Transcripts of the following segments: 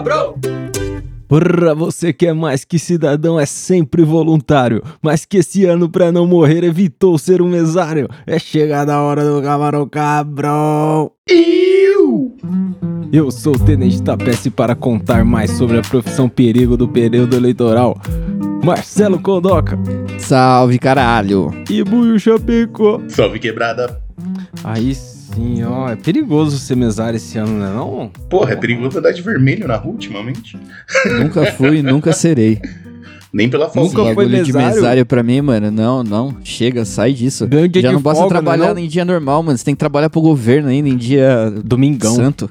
cabrão! Pra você que é mais que cidadão, é sempre voluntário. Mas que esse ano, pra não morrer, evitou ser um mesário. É chegada a hora do camarão cabrão. Eu! Eu sou o Tenente Tapece para contar mais sobre a profissão perigo do período eleitoral. Marcelo Condoca Salve, caralho. e Buio Chapecó. Salve quebrada! Aí sim, ó, é perigoso ser mesário esse ano, né não? Porra, é perigoso andar de vermelho na rua ultimamente. Nunca fui e nunca serei. Nem pela Nunca falsinha. foi bagulho de mesário? mesário pra mim, mano. Não, não. Chega, sai disso. Já não basta folga, trabalhar né, em dia normal, mano. Você tem que trabalhar pro governo ainda em dia Domingão. santo.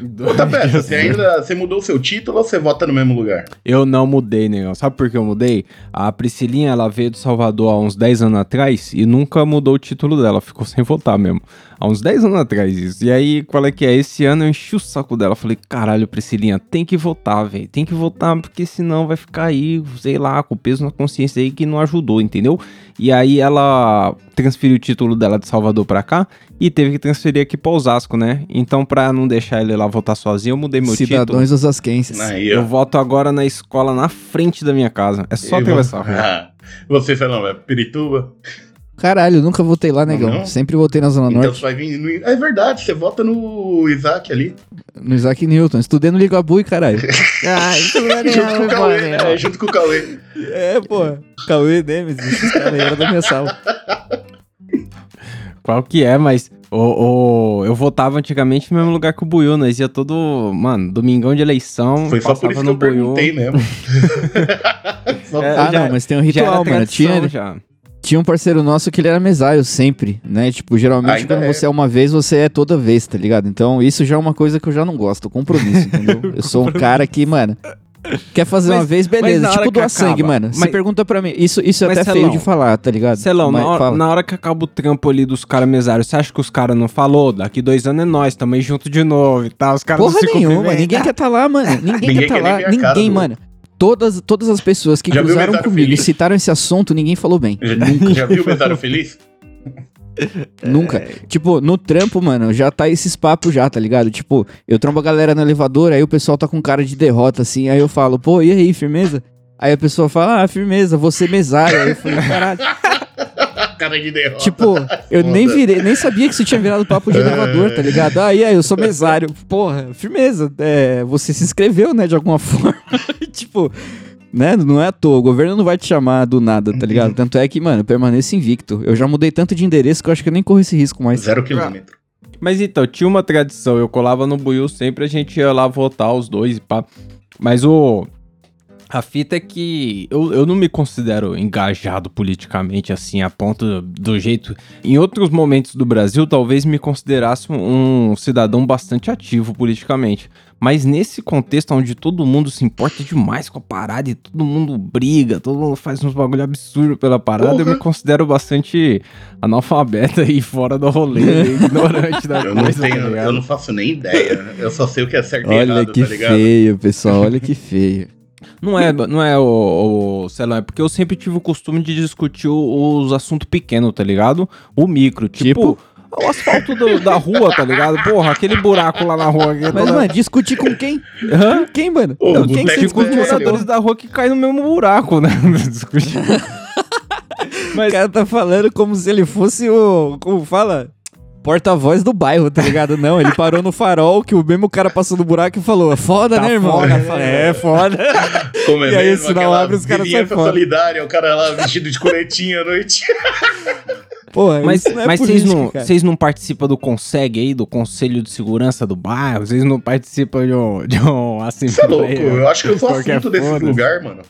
Ô, Tapeta, você ainda você mudou o seu título ou você vota no mesmo lugar? Eu não mudei, negão. Sabe por que eu mudei? A Priscilinha, ela veio do Salvador há uns 10 anos atrás e nunca mudou o título dela. Ficou sem votar mesmo. Há uns 10 anos atrás isso. E aí, qual é que é? Esse ano eu enchi o saco dela. Falei, caralho, Priscilinha, tem que votar, velho. Tem que votar, porque senão vai ficar aí, sei lá, com peso na consciência aí que não ajudou, entendeu? E aí ela transferiu o título dela de Salvador pra cá e teve que transferir aqui pra Osasco, né? Então, pra não deixar ele lá votar sozinho, eu mudei meu título. Cidadãos osasquenses. Aí, Eu voto agora na escola na frente da minha casa. É só Eu- atravessar rua. Ah, Você, é Pirituba? Caralho, nunca votei lá, negão. Não? Sempre votei na Zona Então Norte. você vai vir. No... É verdade, você vota no Isaac ali. No Isaac Newton. Estudei no Ligabui, caralho. ah, não é junto com o Cauê. É, junto com o Cauê. É, pô. Cauê Nemesis. Esses caras eram da minha sala. Qual que é, mas o, o- eu votava antigamente no mesmo lugar que o Buiú. Nós ia todo, mano, domingão de eleição. Foi só por isso que eu perguntei mesmo. Só É, Ah, já- não, mas tem um ritual, mano. tradição, Tinha, já. tinha um parceiro nosso que ele era mesário sempre, né? Tipo, geralmente Ainda quando é. você é uma vez, você é toda vez, tá ligado? Então isso já é uma coisa que eu já não gosto, compromisso, entendeu? Eu sou um cara que, mano, quer fazer Mas- uma vez, beleza. Tipo doar sangue, mano. Você mas- pergunta pra mim, isso, isso é até feio Celão, de falar, tá ligado? Celão, Mas na hora, na hora que acaba o trampo ali dos caras mesários, você acha que os caras não falou? Daqui dois anos é nós, tamo aí junto de novo e tal. Os caras não Porra nenhuma, ninguém quer tá lá, mano. Ninguém, Ninguém quer tá lá, cara ninguém, mano. Todas, todas as pessoas que Já cruzaram comigo feliz? e citaram esse assunto, ninguém falou bem. Já, já viu o mesário feliz? Nunca. Tipo, no trampo, mano, já tá esses papos já, tá ligado? Tipo, eu trombo a galera no elevador, aí o pessoal tá com cara de derrota, assim, aí eu falo, pô, e aí, firmeza? Aí a pessoa fala, ah, firmeza, você mesário. Aí eu falei, caralho. Cara de derrota. Tipo, eu nem Foda. virei, nem sabia que isso tinha virado papo de elevador, tá ligado? Ah, e aí, eu sou mesário. Porra, firmeza. É, você se inscreveu, né, de alguma forma. tipo, né, não é à toa. O governo não vai te chamar do nada, tá ligado? Tanto é que, mano, eu permaneço invicto. Eu já mudei tanto de endereço que eu acho que eu nem corro esse risco mais. Zero quilômetro. Mas então, tinha uma tradição, eu colava no Buiú sempre, a gente ia lá votar os dois e pá. Mas o. A fita é que eu, eu não me considero engajado politicamente, assim, a ponto do jeito. Em outros momentos do Brasil, talvez me considerasse um cidadão bastante ativo politicamente. Mas nesse contexto onde todo mundo se importa demais com a parada e todo mundo briga, todo mundo faz uns bagulho absurdo pela parada, eu Porra. me considero bastante analfabeta e fora do rolê, ignorante da Eu não coisa, tá tenho, ligado? eu não faço nem ideia. Eu só sei o que é certo e Olha errado, que tá feio, pessoal, olha que feio. Não é, não é o, o sei lá, é porque eu sempre tive o costume de discutir os assuntos pequenos, tá ligado? O micro, tipo, Tipo? O asfalto do- da rua, tá ligado? Porra, aquele buraco lá na rua. Mas, toda- mano, discutir com quem? Hã? Com quem, mano? Ô, Não, o quem que Tipo, os moradores da rua que caem no mesmo buraco, né? Discutir. O Mas, cara tá falando como se ele fosse o. Como fala? Porta-voz do bairro, tá ligado? Não, ele parou no farol, que o mesmo cara passou no buraco e falou: Foda, Tá né, irmão? foda, é, foda. Como é E aí, mesmo, o sinal aquela abre, os caras saem fora. solidária, o cara lá vestido de coletinha à noite. Porra, mas, isso não é mas vocês, não, vocês não participam do CONSEG aí, do Conselho de Segurança do Bairro? Vocês não participam de um, de um Você é louco, eu acho que eu sou assunto desse lugar, mano.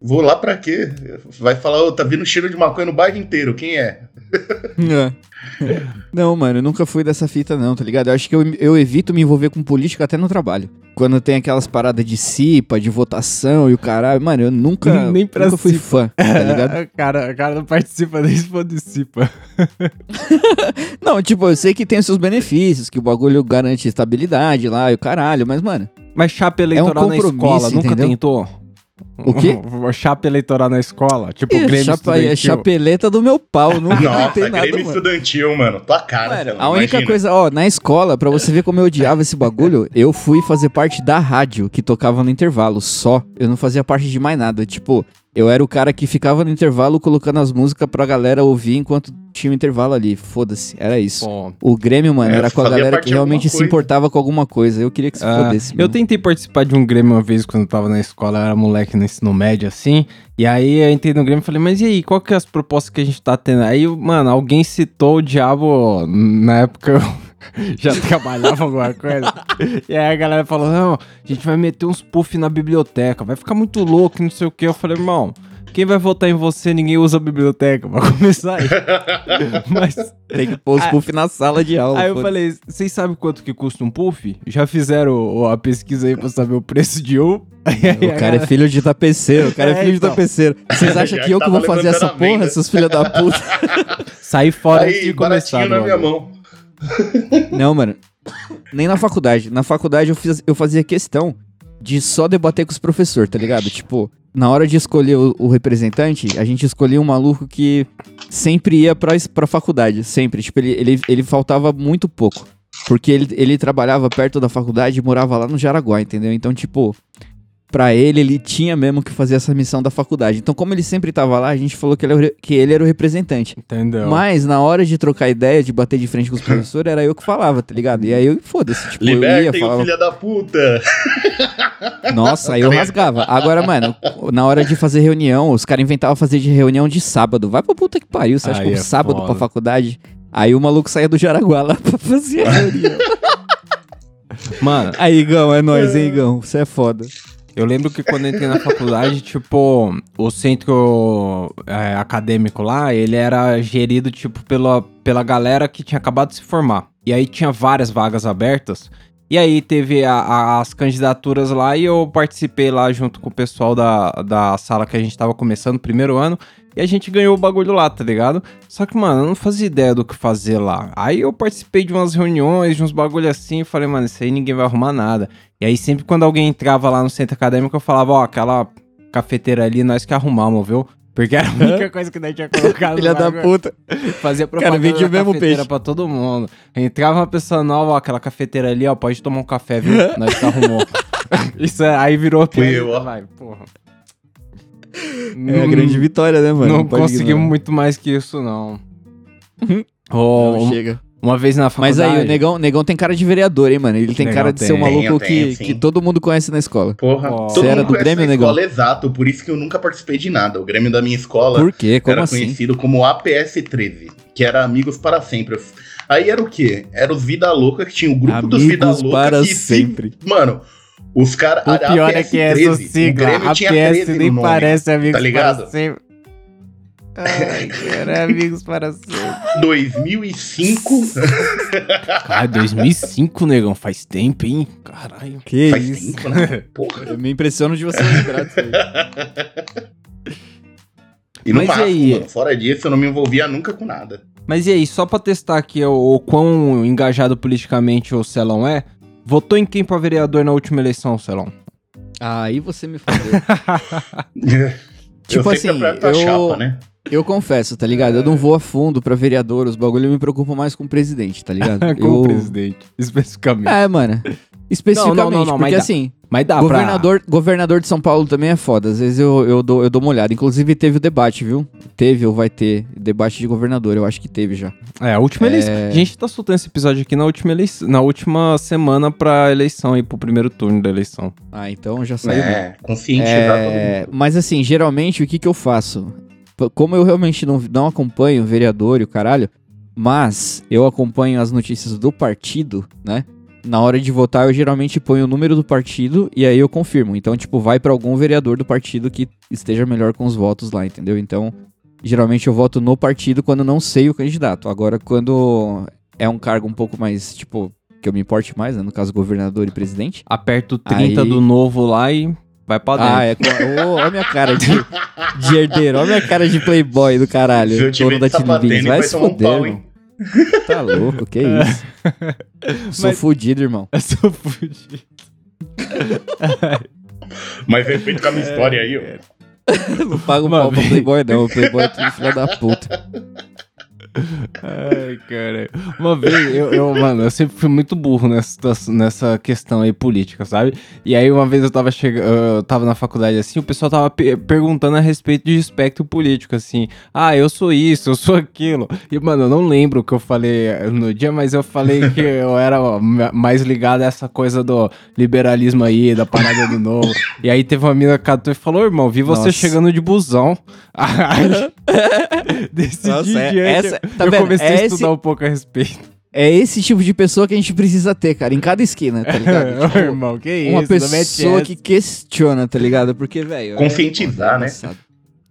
Vou lá pra quê? Vai falar, ô, tá vindo cheiro de maconha no bairro inteiro, quem é? É. Não, mano, eu nunca fui dessa fita, não, tá ligado? Eu acho que eu, eu evito me envolver com política até no trabalho. Quando tem aquelas paradas de CIPA, de votação e o caralho, mano, eu nunca, Nem pra nunca fui CIPA. fã, tá ligado? o, cara, o cara não participa nem se participa. Não, tipo, eu sei que tem os seus benefícios, que o bagulho garante estabilidade lá e o caralho, mas, mano, Mas chapa eleitoral na compromisso, escola, nunca entendeu? tentou? O quê? Chapa eleitoral na escola. Tipo, o Ih, Grêmio chapa, é estudantil. chapeleta do meu pau. Não, Nossa, tem nada, Grêmio mano. estudantil, mano. Tua cara, Mano, a única imagina. coisa, ó, na escola, pra você ver como eu odiava esse bagulho, eu fui fazer parte da rádio que tocava no intervalo, só. Eu não fazia parte de mais nada. Tipo, eu era o cara que ficava no intervalo colocando as músicas pra galera ouvir enquanto tinha um intervalo ali. Foda-se, era isso. Bom, O Grêmio, mano, É, era com a galera que realmente se importava com alguma coisa. Eu queria que se Ah, fodesse. eu tentei participar de um Grêmio uma vez quando eu tava na escola, eu era moleque no ensino médio, assim. E aí eu entrei no Grêmio e falei, mas e aí, qual que é as propostas que a gente tá tendo? Aí, mano, alguém citou o diabo, na época eu já trabalhava alguma coisa. E aí a galera falou, não, a gente vai meter uns puff na biblioteca, vai ficar muito louco, não sei o que. Eu falei, irmão, quem vai votar em você, ninguém usa a biblioteca, vai começar aí. mas Tem que pôr os puff na sala de aula. Aí eu falei, vocês sabem quanto que custa um puff? Já fizeram o- a pesquisa aí pra saber o preço de um? O cara é filho de tapeceiro, o cara é, É, filho então. de tapeceiro. Vocês acham que eu que vou fazer essa porra, seus filhos da puta? Saí fora antes Aí, de começar. na minha mão. Não, mano. Nem na faculdade. Na faculdade eu, fiz, eu fazia questão de só debater com os professores, tá ligado? Tipo, na hora de escolher o, o representante, a gente escolhia um maluco que sempre ia pra, pra faculdade. Sempre. Tipo, ele, ele, ele faltava muito pouco. Porque ele, ele trabalhava perto da faculdade e morava lá no Jaraguá, entendeu? Então, tipo, pra ele, ele tinha mesmo que fazer essa missão da faculdade. Então, como ele sempre tava lá, a gente falou que ele, era o re- que ele era o representante. Entendeu? Mas na hora de trocar ideia, de bater de frente com os professores, era eu que falava, tá ligado? E aí eu, foda-se, tipo, eu ia, Libertem o falava, filho da puta. nossa, aí eu rasgava. Agora, mano, na hora de fazer reunião, os caras inventavam fazer de reunião de sábado. Vai pra puta que pariu, você acha Aí que um é sábado foda. pra faculdade? Aí o maluco saía do Jaraguá lá pra fazer a reunião. Mano, Aí, Igão, é nóis, hein, Igão? Você é foda. Eu lembro que quando eu entrei na faculdade, tipo, o centro é, acadêmico lá, ele era gerido, tipo, pela, pela galera que tinha acabado de se formar. E aí tinha várias vagas abertas. E aí teve a- a- as candidaturas lá e eu participei lá junto com o pessoal da, da sala que a gente tava começando, primeiro ano. E a gente ganhou o bagulho lá, tá ligado? Só que, mano, eu não fazia ideia do que fazer lá. Aí eu participei de umas reuniões, de uns bagulho assim, e falei, mano, isso aí ninguém vai arrumar nada. E aí sempre quando alguém entrava lá no centro acadêmico, eu falava, ó, aquela cafeteira ali, nós que arrumamos, viu? Porque era a única coisa que nós tinha colocado. Filha da puta. Fazia Cara, propaganda vendia o da mesmo cafeteira peixe. pra todo mundo. Entrava uma pessoa nova, ó, aquela cafeteira ali, ó, pode tomar um café, viu? Nós que arrumou. Isso é- aí virou Fui piada, eu, ó. vai, porra. É a grande vitória, né, mano? Não pode conseguimos ignorar. muito mais que isso, não. Não, Ó, um- chega. Uma vez na Mas faculdade... aí, o negão, negão tem cara de vereador, hein, mano? Ele tem Negão cara de ser um tem. maluco Tenho, tenho, que, sim. que todo mundo conhece na escola. Porra, Ó. todo Você era mundo do Grêmio, negão? escola exato, por isso que eu nunca participei de nada. O Grêmio da minha escola Por quê? Como era assim? conhecido como APS-13, que era Amigos para Sempre. Aí era o quê? Era os Vida Louca, que tinha o grupo dos Vida Amigos Louca para que se- sempre. Mano, os caras... O pior é que essa sigla, o Grêmio a tinha PS 13 nem no nome. parece amigos tá ligado? para sempre. Ai, cara, amigos para sempre. 2005, Cara, 2005, negão, faz tempo, hein? Caralho. Que faz isso? tempo, né? Porra. Eu me impressiono de você lembrar disso aí. E no Mas e máximo, aí? mano, fora disso, eu não me envolvia nunca com nada. Mas e aí, só pra testar aqui o, o quão engajado politicamente o Celão é, votou em quem pra vereador na última eleição, Celão? Aí você me fodeu. eu Tipo sempre assim, aperto a eu- chapa, né? Eu confesso, tá ligado? Eu não vou a fundo pra vereador, os bagulho eu me preocupo mais com o presidente, tá ligado? Com eu... o presidente, especificamente. É, mano. Especificamente, Não, não, não, não, mas porque dá. assim, Mas dá governador, governador de São Paulo também é foda. Às vezes eu, eu, dou, eu dou uma olhada. Inclusive teve o debate, viu? Teve ou vai ter debate de governador. Eu acho que teve já. pra... É, a última É. eleição. A gente tá soltando esse episódio aqui na última, eleição, na última semana pra eleição aí, pro primeiro turno da eleição. Ah, então já saiu. É, conscientizar todo É, mas assim, geralmente o que que eu faço? Como eu realmente não, não acompanho o vereador e o caralho, mas eu acompanho as notícias do partido, né? Na hora de votar, eu geralmente ponho o número do partido e aí eu confirmo. Então, tipo, vai pra algum vereador do partido que esteja melhor com os votos lá, entendeu? Então, geralmente eu voto no partido quando não sei o candidato. Agora, quando é um cargo um pouco mais, tipo, que eu me importe mais, né? No caso, governador e presidente. Aperta o 30 Aí- do novo lá e vai pra dentro. Ah, é. Ô, Olha a minha cara de, de herdeiro, olha a minha cara de playboy do caralho. Se eu tiver dono da sapatênis, Tilibins. Vai vai se tomar um fuder, pau, irmão. Tá louco, que isso. Sou Mas- fudido, irmão. Eu sou fudido. Mas respeito com a minha história aí, ó. Não paga o Uma pau pro. Playboy, não. O Playboy é tudo filho da puta. Ai, cara. Uma vez, eu, eu, mano, eu sempre fui muito burro nessa, nessa questão aí política, sabe? E aí, uma vez eu tava chegando, eu tava na faculdade assim, o pessoal tava pe- perguntando a respeito de espectro político, assim. Ah, eu sou isso, eu sou aquilo. E, mano, eu não lembro o que eu falei no dia, mas eu falei que eu era ma- mais ligado a essa coisa do liberalismo aí, da parada do novo. E aí teve uma mina que catou e falou, irmão, vi você Nossa. chegando de busão. Aí, desse Nossa, é- essa- tá eu vendo? comecei É a esse- estudar um pouco a respeito. É esse tipo de pessoa que a gente precisa ter, cara, em cada esquina, tá ligado? Tipo, irmão, que isso? uma pessoa que questiona, tá ligado? Porque, velho. Conscientizar, é, né?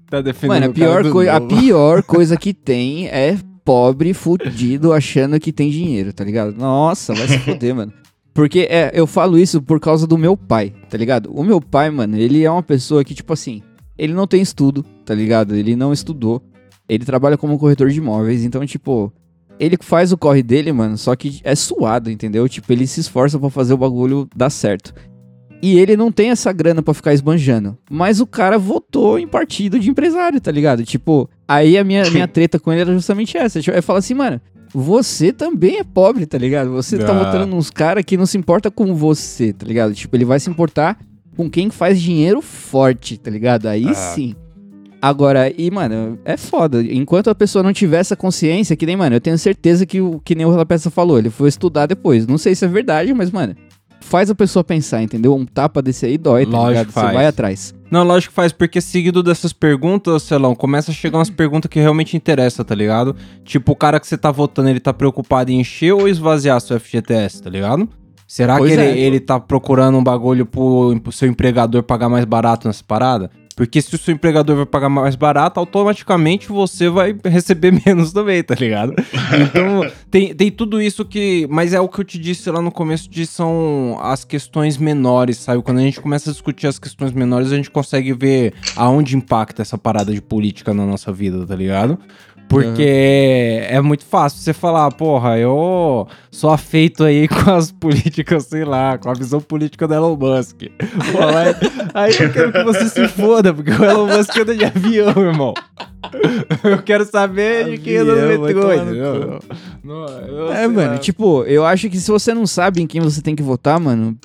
tá defendendo Mano, a pior, coi- a pior coisa que tem é pobre fudido achando que tem dinheiro, tá ligado? Nossa, vai se foder, mano. Porque é, eu falo isso por causa do meu pai, tá ligado? O meu pai, mano, ele é uma pessoa que, tipo assim, ele não tem estudo, tá ligado? Ele não estudou. Ele trabalha como corretor de imóveis, então, tipo, ele faz o corre dele, mano, só que é suado, entendeu? Tipo, ele se esforça pra fazer o bagulho dar certo. E ele não tem essa grana pra ficar esbanjando. Mas o cara votou em partido de empresário, tá ligado? Tipo, aí a minha, minha treta com ele era justamente essa. Tipo, Eu falo assim, mano, você também é pobre, tá ligado? Você tá Ah. votando nos caras que não se importa com você, tá ligado? Tipo, ele vai se importar com quem faz dinheiro forte, tá ligado? Aí Ah. sim. Agora, e, mano, é foda. Enquanto a pessoa não tiver essa consciência, que nem, mano, eu tenho certeza que, o, que nem o Peça falou, ele foi estudar depois. Não sei se é verdade, mas, mano, faz a pessoa pensar, entendeu? Um tapa desse aí dói, tá Lógico ligado? que Você faz. vai atrás. Não, lógico que faz, porque seguido dessas perguntas, Celão, começa a chegar umas perguntas que realmente interessam, tá ligado? Tipo, o cara que você tá votando, ele tá preocupado em encher ou esvaziar seu FGTS, tá ligado? Será Pois que ele, é. ele tá procurando um bagulho pro, pro seu empregador pagar mais barato nessa parada? Porque se o seu empregador vai pagar mais barato, automaticamente você vai receber menos também, tá ligado? Então, tem, tem tudo isso que. Mas é o que eu te disse lá no começo de são as questões menores, sabe? Quando a gente começa a discutir as questões menores, a gente consegue ver aonde impacta essa parada de política na nossa vida, tá ligado? Porque é muito fácil você falar, porra, eu sou afeito aí com as políticas, sei lá, com a visão política do Elon Musk. Mas aí eu quero que você se foda, porque o Elon Musk anda de avião, irmão. Eu quero saber de quem anda no Avião, metrô, É, mano, lá. tipo, eu acho que se você não sabe em quem você tem que votar, mano,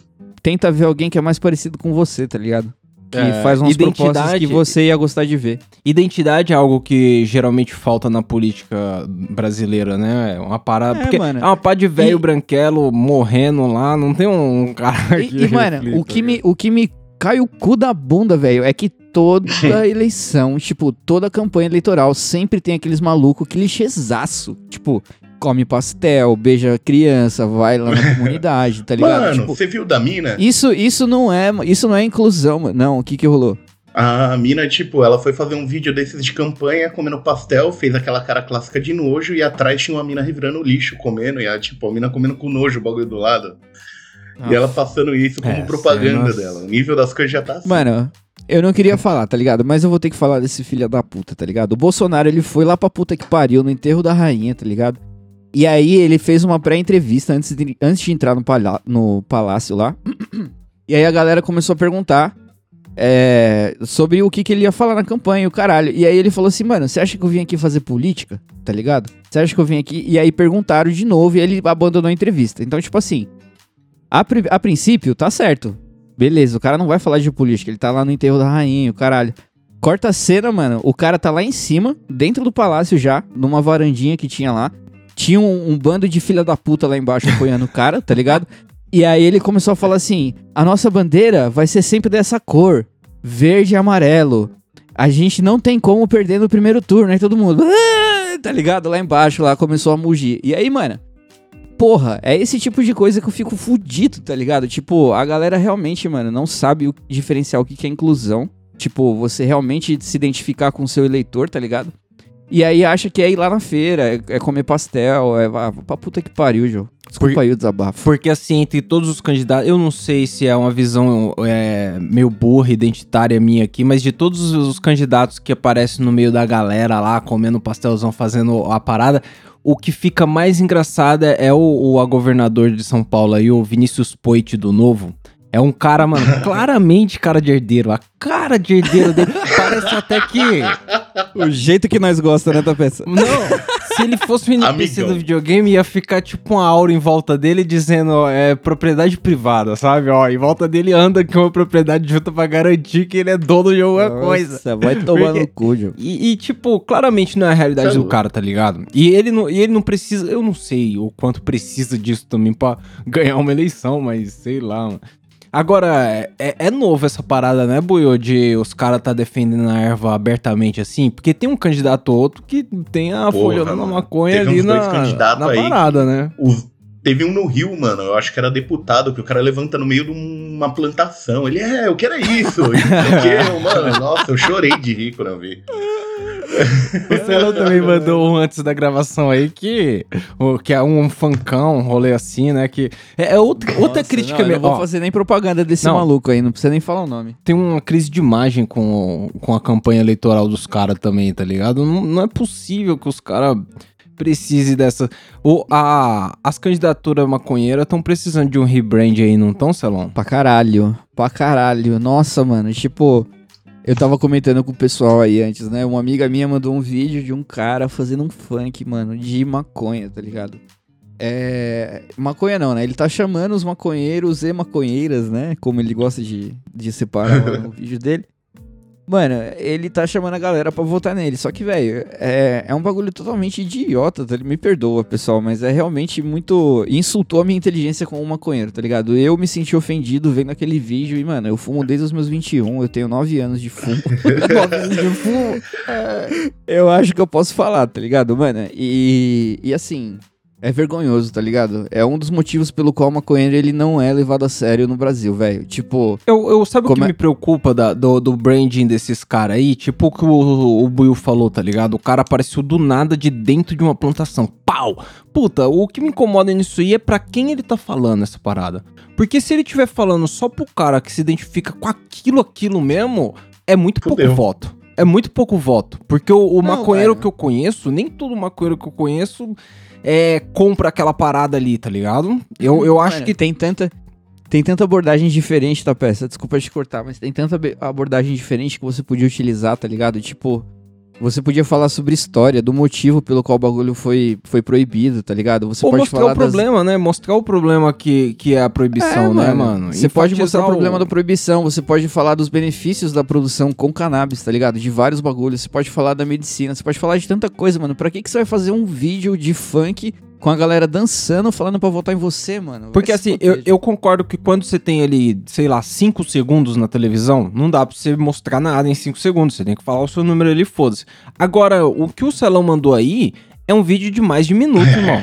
tenta ver alguém que é mais parecido com você, tá ligado? Que É, faz umas propostas identidade- que você ia gostar de ver. Identidade é algo que geralmente falta na política brasileira, né? É uma parada. É, porque mano. é uma pá de velho E- branquelo morrendo lá, não tem um cara E, que e, mano, reflita, o que, né? me, o que me cai o cu da bunda, velho, é que toda eleição, tipo, toda campanha eleitoral sempre tem aqueles malucos clichêzaço. Tipo, come pastel, beija criança, vai lá na comunidade, tá ligado? Mano, Tipo, você viu da mina? isso, isso não é, isso não é inclusão, mano. Não, o que que rolou? A mina, tipo, ela foi fazer um vídeo desses de campanha, comendo pastel, fez aquela cara clássica de nojo, e atrás tinha uma mina revirando lixo, comendo, e a, tipo, a mina comendo com nojo o bagulho do lado. E ela passando isso como É, propaganda dela. O nível das coisas já tá assim. Mano, eu não queria falar, tá ligado? Mas eu vou ter que falar desse filho da puta, tá ligado? O Bolsonaro, ele foi lá pra puta que pariu no enterro da rainha, tá ligado? E aí ele fez uma pré-entrevista antes de, antes de entrar no, no palácio lá. E aí a galera começou a perguntar é, sobre o que, que ele ia falar na campanha o caralho. E aí ele falou assim, mano, você acha que eu vim aqui fazer política? Tá ligado? Você acha que eu vim aqui? E aí perguntaram de novo e ele abandonou a entrevista. Então, tipo assim, a, pri- a princípio, tá certo. Beleza, o cara não vai falar de política, ele tá lá no enterro da rainha, o caralho. Corta a cena, mano, o cara tá lá em cima, dentro do palácio já, numa varandinha que tinha lá. Tinha um, um bando de filha da puta lá embaixo apoiando o cara, tá ligado? E aí ele começou a falar assim: a nossa bandeira vai ser sempre dessa cor, verde e amarelo. A gente não tem como perder no primeiro turno, aí todo mundo, "Ah!" tá ligado? Lá embaixo, lá começou a mugir. E aí, mano, porra, é esse tipo de coisa que eu fico fudido, tá ligado? Tipo, a galera realmente, mano, não sabe o, diferenciar o que, que é inclusão. Tipo, você realmente se identificar com o seu eleitor, tá ligado? E aí acha que é ir lá na feira, é, é comer pastel, é ah, pra puta que pariu, João. Desculpa Por- aí o desabafo. Porque assim, entre todos os candidatos, eu não sei se é uma visão é, meio burra, identitária minha aqui, mas de todos os candidatos que aparecem no meio da galera lá, comendo pastelzão, fazendo a parada, o que fica mais engraçado é o, o a governador de São Paulo aí, o Vinícius Poit do Novo. É um cara, mano, claramente cara de herdeiro. A cara de herdeiro dele parece até que. O jeito que nós gostamos, né, Tapeça? Não, se ele fosse um NPC Amigão. do videogame, ia ficar tipo uma aura em volta dele dizendo ó, é propriedade privada, sabe? Ó, em volta dele anda com uma propriedade junto pra garantir que ele é dono de alguma coisa. Nossa, vai tomar Porque- no cu. E, e, tipo, claramente não é a realidade é do cara, tá ligado? E ele, não, e ele não precisa, eu não sei o quanto precisa disso também pra ganhar uma eleição, mas sei lá, mano. Agora, é, é novo essa parada, né, Buiô, de os caras tá defendendo a erva abertamente assim? Porque tem um candidato ou outro que tem a Porra, na mano. maconha ali na, na aí parada, né? O- Teve um no Rio, mano, eu acho que era deputado, que o cara levanta no meio de uma plantação. Ele, é, eu quero é isso. E o quê, mano, nossa, eu chorei de rir quando eu vi. O Celão também mandou um antes da gravação aí que, que é um funkão, um rolê assim, né? Que é, é outra, outra Nossa, crítica não, mesmo. não vou fazer nem propaganda desse Não. maluco aí, não precisa nem falar o nome. tem uma crise de imagem com, com a campanha eleitoral dos caras também, tá ligado? Não, não é possível que os caras precisem dessa. Ou a, as candidaturas maconheiras estão precisando de um rebrand aí, não estão, Celão? Pra caralho, pra caralho. Nossa, mano, tipo, eu tava comentando com o pessoal aí antes, né? Uma amiga minha mandou um vídeo de um cara fazendo um funk, mano, de maconha, tá ligado? É. Maconha não, né? Ele tá chamando os maconheiros e maconheiras, né? Como ele gosta de, de separar no vídeo dele. Mano, ele tá chamando a galera pra votar nele. Só que, velho, é, é um bagulho totalmente idiota, tá? Ele me perdoa, pessoal, mas é realmente muito. Insultou a minha inteligência como um maconheiro, tá ligado? Eu me senti ofendido vendo aquele vídeo e, mano, eu fumo desde os meus 21, eu tenho 9 anos de fumo. 9 anos de fumo. É, eu acho que eu posso falar, tá ligado, mano? E, e assim. É vergonhoso, tá ligado? É um dos motivos pelo qual o maconheiro ele não é levado a sério no Brasil, velho. Tipo, Eu, eu sabe o Como que é- me preocupa da- do, do branding desses caras aí? Tipo o que o, o Buiu falou, tá ligado? O cara apareceu do nada de dentro de uma plantação. Pau! Puta, o que me incomoda nisso aí é pra quem ele tá falando essa parada. Porque se ele estiver falando só pro cara que se identifica com aquilo, aquilo mesmo, é muito pouco Fudeu. voto. É muito pouco voto. Porque o, o Não, maconheiro velho. que eu conheço, nem todo maconheiro que eu conheço é, compra aquela parada ali, tá ligado? Eu, eu acho Mano, que tem tanta tem tanta abordagem diferente da peça. Desculpa te cortar, mas tem tanta abordagem diferente que você podia utilizar, tá ligado? Tipo, você podia falar sobre história, do motivo pelo qual o bagulho foi, foi proibido, tá ligado? Você Ou pode mostrar falar o das- problema, né? Mostrar o problema que, que é a proibição, É, né, mano? Você pode mostrar o problema da proibição, você pode falar dos benefícios da produção com cannabis, tá ligado? De vários bagulhos. Você pode falar da medicina, você pode falar de tanta coisa, mano. Pra que, que você vai fazer um vídeo de funk com a galera dançando, falando pra votar em você, mano? Porque assim, eu, eu concordo que quando você tem ali, sei lá, 5 segundos na televisão, não dá pra você mostrar nada em 5 segundos. Você tem que falar o seu número ali, foda-se. Agora, o que o Celão mandou aí é um vídeo de mais de minuto, irmão.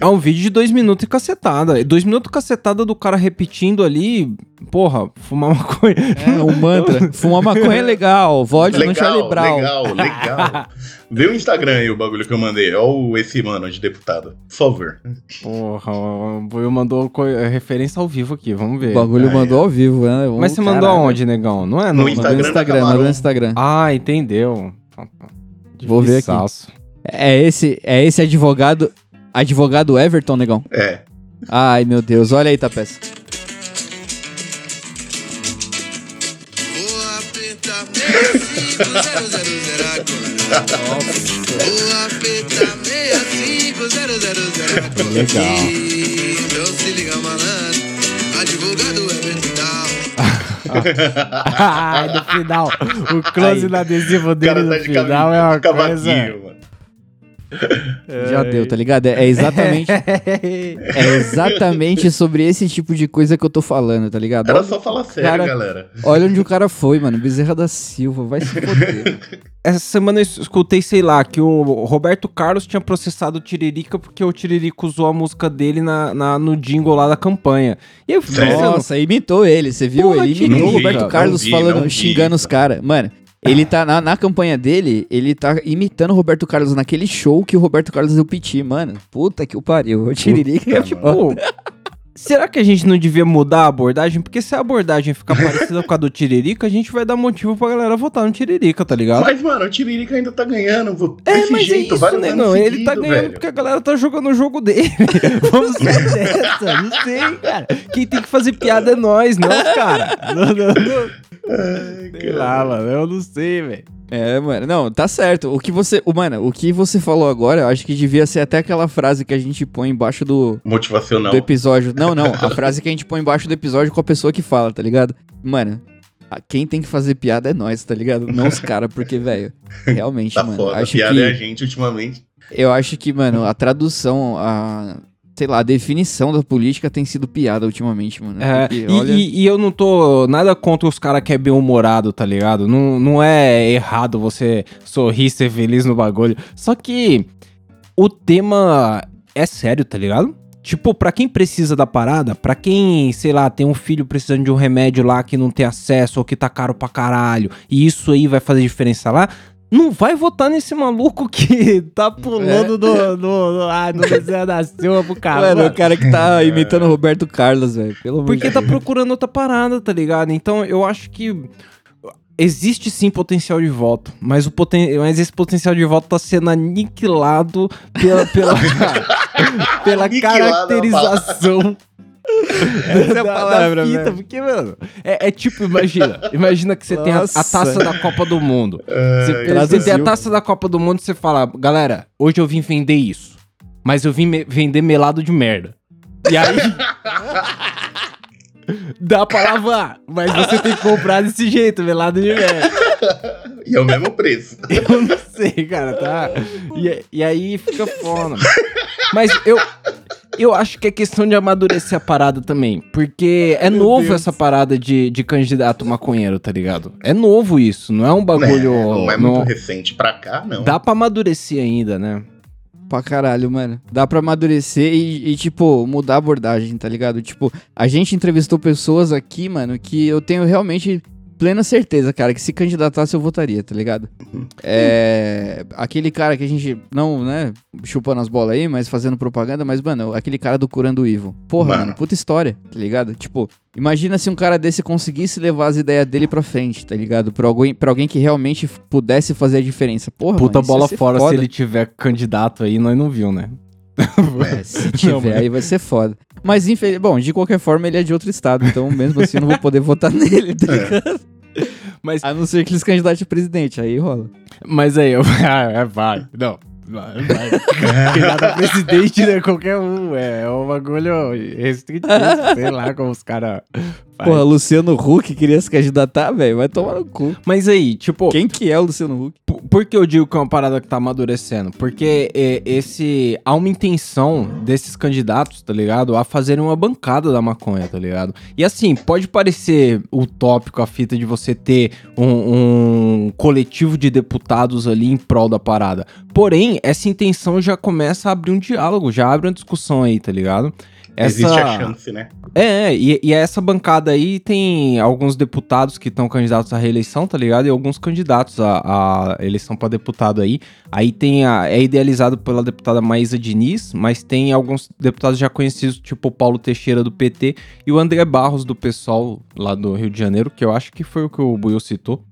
É um vídeo de dois minutos e cacetada. Dois minutos e cacetada do cara repetindo ali, porra, fumar maconha. É, um mantra. Fumar maconha é legal, vodka no Charlie Legal, Brown. legal, legal. Vê o Instagram aí, o bagulho que eu mandei. Ó, esse mano de deputado. Por favor. Porra, o Buiu mandou co- referência ao vivo aqui, vamos ver. O bagulho Ah, mandou ao vivo, né? Um Mas você mandou caralho. aonde, negão? Não é No no, Mandou Instagram no Instagram, mandou no Instagram. Ah, entendeu. Vou ver aqui. É esse, é esse advogado, advogado Everton, negão. É. Ai, meu Deus, olha aí, Tapeça. Vou apertar 65000 agora. Vou apertar 65000 agora. Legal. Se liga, malandro. Advogado é. Ai, no final. O close Aí. no adesivo dele cara no tá de final é uma coisa... cavaquinho, mano. Já deu, tá ligado? É, é exatamente, é exatamente sobre esse tipo de coisa que eu tô falando, tá ligado? Era Olha, só falar sério, Cara- galera. olha onde o cara foi, mano. Bezerra da Silva, vai se foder. Essa semana eu escutei, sei lá, que o Roberto Carlos tinha processado o Tiririca porque o Tiririca usou a música dele na, na- no jingle lá da campanha. E eu fiquei Nossa, imitou ele, você viu? Porra, ele imitou o vi, Roberto Carlos vi, falando, vi. xingando os caras. Mano, ele tá na, na campanha dele, ele tá imitando o Roberto Carlos naquele show que o Roberto Carlos deu piti, mano. Puta que o pariu. O Tiririca é tipo. Será que a gente não devia mudar a abordagem? Porque se a abordagem ficar parecida com a do Tiririca, a gente vai dar motivo pra galera votar no Tiririca, tá ligado? Mas, mano, o Tiririca ainda tá ganhando. vou- É, Desse mas jeito, é isso, né, não? Ele seguido, tá ganhando velho. porque a galera tá jogando o jogo dele. Vamos sair dessa. Não sei, cara. Quem tem que fazer piada é nós, não, cara. Não, não, não. Ai, Sei lá, mano. Eu não sei, velho. É, mano, não, tá certo. O que você, o, mano, o que você falou agora, eu acho que devia ser até aquela frase que a gente põe embaixo do, Motivacional. do episódio. Não, não, a frase que a gente põe embaixo do episódio com a pessoa que fala, tá ligado? Mano, a- quem tem que fazer piada é nós, tá ligado? Não os caras, porque, velho, realmente, Tá mano, foda. A acho piada que é a gente ultimamente. eu acho que, mano, a tradução, a sei lá, a definição da política tem sido piada ultimamente, mano. É, Porque, e, olha, e- e eu não tô nada contra os caras que é bem-humorado, tá ligado? Não, não é errado você sorrir, ser feliz no bagulho. Só que o tema é sério, tá ligado? Tipo, pra quem precisa da parada, pra quem, sei lá, tem um filho precisando de um remédio lá que não tem acesso ou que tá caro pra caralho, e isso aí vai fazer diferença lá, não vai votar nesse maluco que tá pulando no, no, no, ah, no desenho da Silva pro carro. mano, mano. o cara que tá imitando o Roberto Carlos, velho, Porque tá procurando outra parada, tá ligado? Então eu acho que existe sim potencial de voto, mas, o poten... mas esse potencial de voto tá sendo aniquilado pela, pela, pela é caracterização. Essa é da- a da palavra, fita, velho. porque, mano, é, é tipo, imagina, imagina que você tem a, a Nossa. taça da Copa do Mundo. Você, Ai, você Brasil. tem a taça da Copa do Mundo e você fala, galera, hoje eu vim vender isso, mas eu vim me- vender melado de merda. E aí. Dá pra lavar, mas você tem que comprar desse jeito, melado de merda. E é o mesmo preço. Eu não sei, cara, tá? E, e aí fica foda. Mas eu, eu acho que é questão de amadurecer a parada também. Porque é novo essa parada de, de candidato maconheiro, tá ligado? É novo isso, não é um bagulho. É, não é não- muito recente pra cá, não. Dá pra amadurecer ainda, né? Pra caralho, mano. Dá pra amadurecer e, e, tipo, mudar a abordagem, tá ligado? Tipo, a gente entrevistou pessoas aqui, mano, que eu tenho realmente plena certeza, cara, que se candidatasse eu votaria, tá ligado? É. Aquele cara que a gente, não, né, chupando as bolas aí, mas fazendo propaganda, mas, mano, aquele cara do Curando Ivo. Porra, Mano. mano, puta história, tá ligado? Tipo, imagina se um cara desse conseguisse levar as ideias dele pra frente, tá ligado? Pra alguém, pra alguém que realmente pudesse fazer a diferença. Porra, Puta mano, bola fora foda. se ele tiver candidato aí, nós não viu, né? É, se tiver, Não, aí vai ser foda. Mas, infeliz... bom, de qualquer forma, ele é de outro estado, então mesmo assim eu não vou poder votar nele, tá ligado? Mas, A não ser que eles candidatem a presidente, aí rola. mas aí, eu, ah, vai. Não. Vai, vai. Candidato a presidente, né? Qualquer um. É, é um bagulho restritivo, sei lá como os caras. Porra, Luciano Huck queria se candidatar, velho, vai tomar no cu. Mas aí, tipo, Quem que é o Luciano Huck? Por, por que eu digo que é uma parada que tá amadurecendo? Porque é, esse há uma intenção desses candidatos, tá ligado? A fazerem uma bancada da maconha, tá ligado? E assim, pode parecer utópico a fita de você ter um, um coletivo de deputados ali em prol da parada. Porém, essa intenção já começa a abrir um diálogo, já abre uma discussão aí, tá ligado? Existe a chance, né? É, é, e, e essa bancada aí tem alguns deputados que estão candidatos à reeleição, tá ligado? E alguns candidatos à, à eleição pra deputado aí. Aí tem a. É idealizado pela deputada Maísa Diniz, mas tem alguns deputados já conhecidos, tipo o Paulo Teixeira do PT e o André Barros do PSOL, lá do Rio de Janeiro, que eu acho que foi o que o Buiu citou.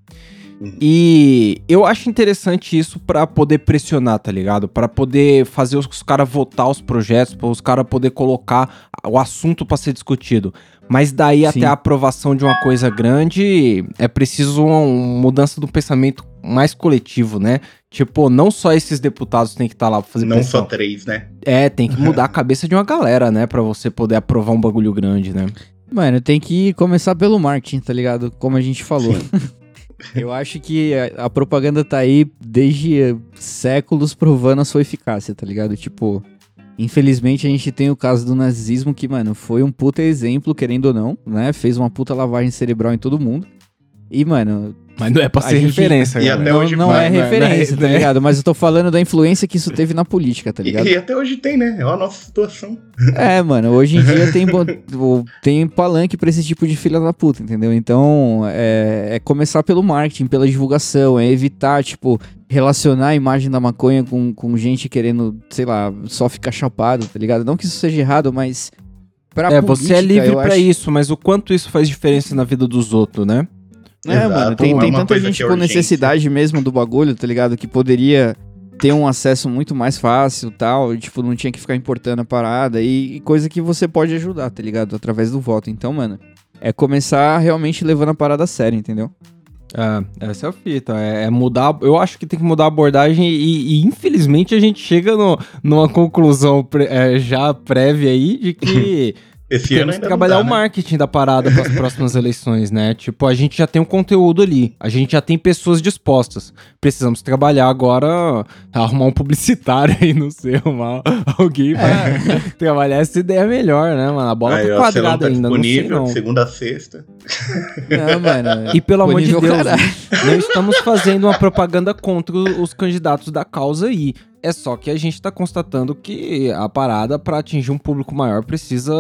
E eu acho interessante isso pra poder pressionar, tá ligado? Pra poder fazer os, caras votar os projetos, para os caras poder colocar o assunto pra ser discutido. Mas daí Sim. até a aprovação de uma coisa grande é preciso uma, mudança do pensamento mais coletivo, né? Tipo, não só esses deputados têm que estar lá pra fazer Não pressão. só três, né? É, tem que mudar a cabeça de uma galera, né? Pra você poder aprovar um bagulho grande, né? Mano, tem que começar pelo marketing, tá ligado? Como a gente falou. Eu acho que a, a propaganda tá aí desde séculos provando a sua eficácia, tá ligado? Tipo, infelizmente a gente tem o caso do nazismo que, mano, foi um puta exemplo, querendo ou não, né? Fez uma puta lavagem cerebral em todo mundo. E, mano, Mas não é pra ser gente- referência, E até não, hoje não faz, é né? referência, Né? tá ligado? Mas eu tô falando da influência que isso teve na política, tá E, ligado? e até hoje tem, né? É a nossa situação. É, mano, hoje em dia tem, tem palanque pra esse tipo de filha da puta, entendeu? Então, é, é começar pelo marketing, pela divulgação, é evitar, tipo, relacionar a imagem da maconha com, com gente querendo, sei lá, só ficar chapado, tá ligado? Não que isso seja errado, mas pra é, você é política, livre pra acho- isso, mas o quanto isso faz diferença na vida dos outros, né? É, Exato, mano, tem, é tem uma tanta gente é com urgente. necessidade mesmo do bagulho, tá ligado? Que poderia ter um acesso muito mais fácil tal, e, tipo, não tinha que ficar importando a parada, e, e coisa que você pode ajudar, tá ligado? Através do voto. Então, mano, é começar realmente levando a parada a sério, entendeu? É, essa é a fita. É, é mudar. Eu acho que tem que mudar a abordagem e, e, infelizmente a gente chega no, numa conclusão pré- é, já prévia aí de que Esse ano temos que trabalhar não o dá, né? marketing da parada para as próximas eleições, né? Tipo, a gente já tem um conteúdo ali, a gente já tem pessoas dispostas. Precisamos trabalhar agora, arrumar um publicitário aí, não sei, arrumar alguém pra trabalhar essa ideia melhor, né, mano? A bola Aí, tá quadrada tá ainda, não sei disponível, não. segunda a sexta. Não, mano. E pelo amor de Deus, caralho. não estamos fazendo uma propaganda contra os candidatos da causa aí. É só que a gente tá constatando que a parada, pra atingir um público maior, precisa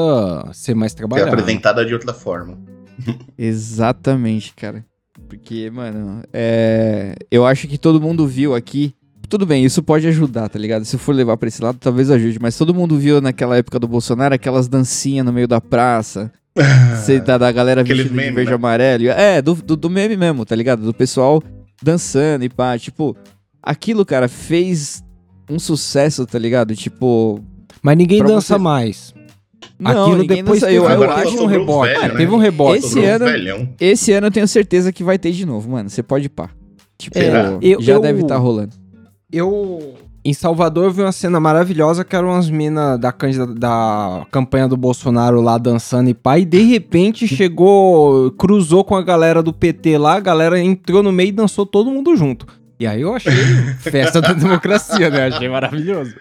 ser mais Que é trabalhada. apresentada de outra forma. Exatamente, cara. Porque, mano, é... eu acho que todo mundo viu aqui. Tudo bem, isso pode ajudar, tá ligado? Se for levar pra esse lado, talvez ajude. Mas todo mundo viu naquela época do Bolsonaro aquelas dancinhas no meio da praça. Cê, da, da galera Aqueles vestida de memes, verde e né? amarelo. É, do, do, do meme mesmo, tá ligado? Do pessoal dançando e pá. Tipo, aquilo, cara, fez um sucesso, tá ligado? Tipo. Mas ninguém dança você- mais. Não, Aquilo depois teve, Eu, eu acho um rebote. velhos, É, né? teve um rebote. Esse ano- velhão. Esse ano eu tenho certeza que vai ter de novo, mano. Você pode ir pá. Tipo, Será? Eu- já eu- deve estar rolando. Eu. Em Salvador eu vi uma cena maravilhosa que eram umas minas da, da campanha do Bolsonaro lá dançando e pá, e de repente chegou, cruzou com a galera do PT lá, a galera entrou no meio e dançou todo mundo junto. E aí eu achei festa da democracia, né? Achei maravilhoso.